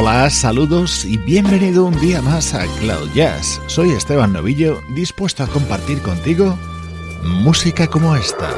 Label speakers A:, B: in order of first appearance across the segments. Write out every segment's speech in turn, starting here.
A: Hola, saludos y bienvenido un día más a Cloud Jazz. Soy Esteban Novillo, dispuesto a compartir contigo música como esta.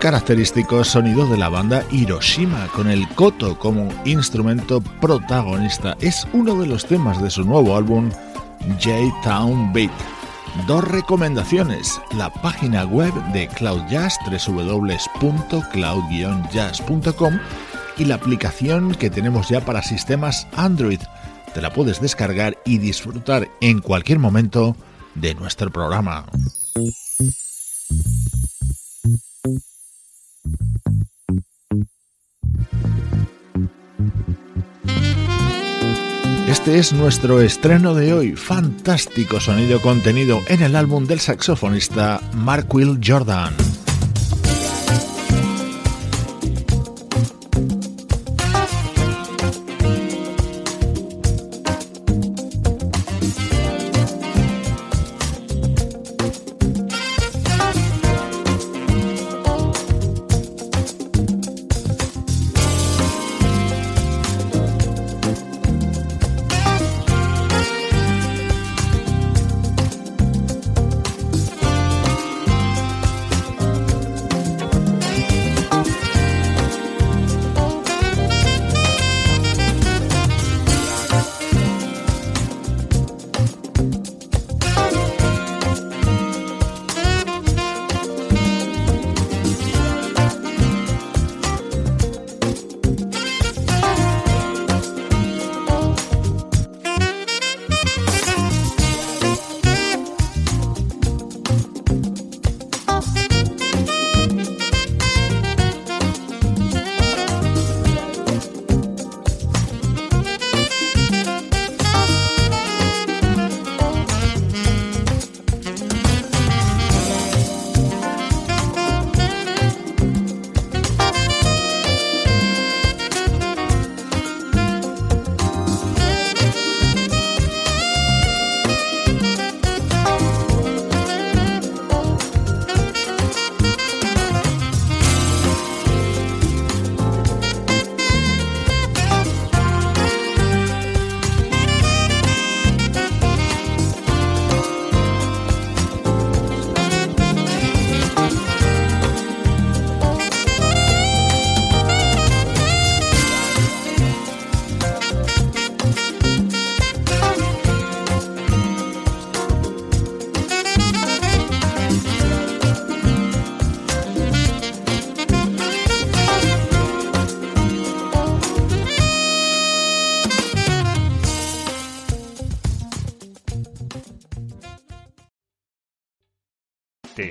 A: Característico sonido de la banda Hiroshima, con el koto como instrumento protagonista. Es uno de los temas de su nuevo álbum, J-Town Beat. dos recomendaciones, la página web de Cloud Jazz, www.cloud-jazz.com y la aplicación que tenemos ya para sistemas Android. Te la puedes descargar y disfrutar en cualquier momento de nuestro programa. Este es nuestro estreno de hoy, fantástico sonido contenido en el álbum del saxofonista Mark Will Jordan.